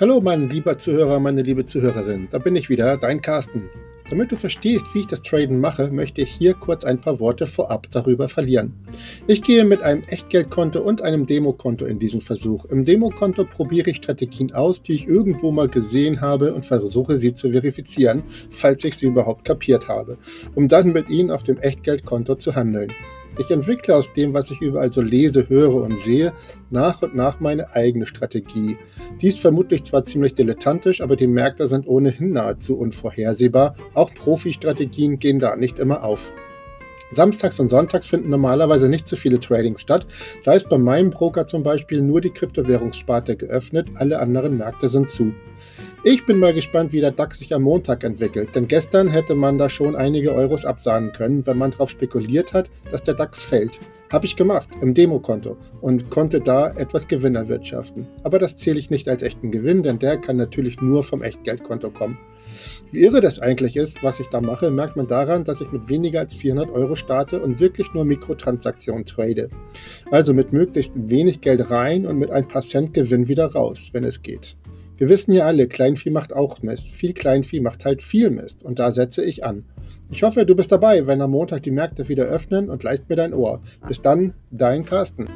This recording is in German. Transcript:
Hallo mein lieber Zuhörer, meine liebe Zuhörerin, da bin ich wieder, dein Carsten. Damit du verstehst, wie ich das Traden mache, möchte ich hier kurz ein paar Worte vorab darüber verlieren. Ich gehe mit einem Echtgeldkonto und einem Demokonto in diesen Versuch. Im Demokonto probiere ich Strategien aus, die ich irgendwo mal gesehen habe und versuche sie zu verifizieren, falls ich sie überhaupt kapiert habe, um dann mit ihnen auf dem Echtgeldkonto zu handeln. Ich entwickle aus dem, was ich überall so lese, höre und sehe, nach und nach meine eigene Strategie. Die ist vermutlich zwar ziemlich dilettantisch, aber die Märkte sind ohnehin nahezu unvorhersehbar. Auch Profi-Strategien gehen da nicht immer auf. Samstags und Sonntags finden normalerweise nicht so viele Tradings statt. Da ist bei meinem Broker zum Beispiel nur die Kryptowährungssparte geöffnet, alle anderen Märkte sind zu. Ich bin mal gespannt, wie der DAX sich am Montag entwickelt, denn gestern hätte man da schon einige Euros absahnen können, wenn man darauf spekuliert hat, dass der DAX fällt. Habe ich gemacht im Demokonto und konnte da etwas Gewinn erwirtschaften. Aber das zähle ich nicht als echten Gewinn, denn der kann natürlich nur vom Echtgeldkonto kommen. Wie irre das eigentlich ist, was ich da mache, merkt man daran, dass ich mit weniger als 400 Euro starte und wirklich nur Mikrotransaktionen trade. Also mit möglichst wenig Geld rein und mit ein paar Cent Gewinn wieder raus, wenn es geht. Wir wissen ja alle, Kleinvieh macht auch Mist. Viel Kleinvieh macht halt viel Mist. Und da setze ich an. Ich hoffe, du bist dabei, wenn am Montag die Märkte wieder öffnen und leist mir dein Ohr. Bis dann, dein Carsten.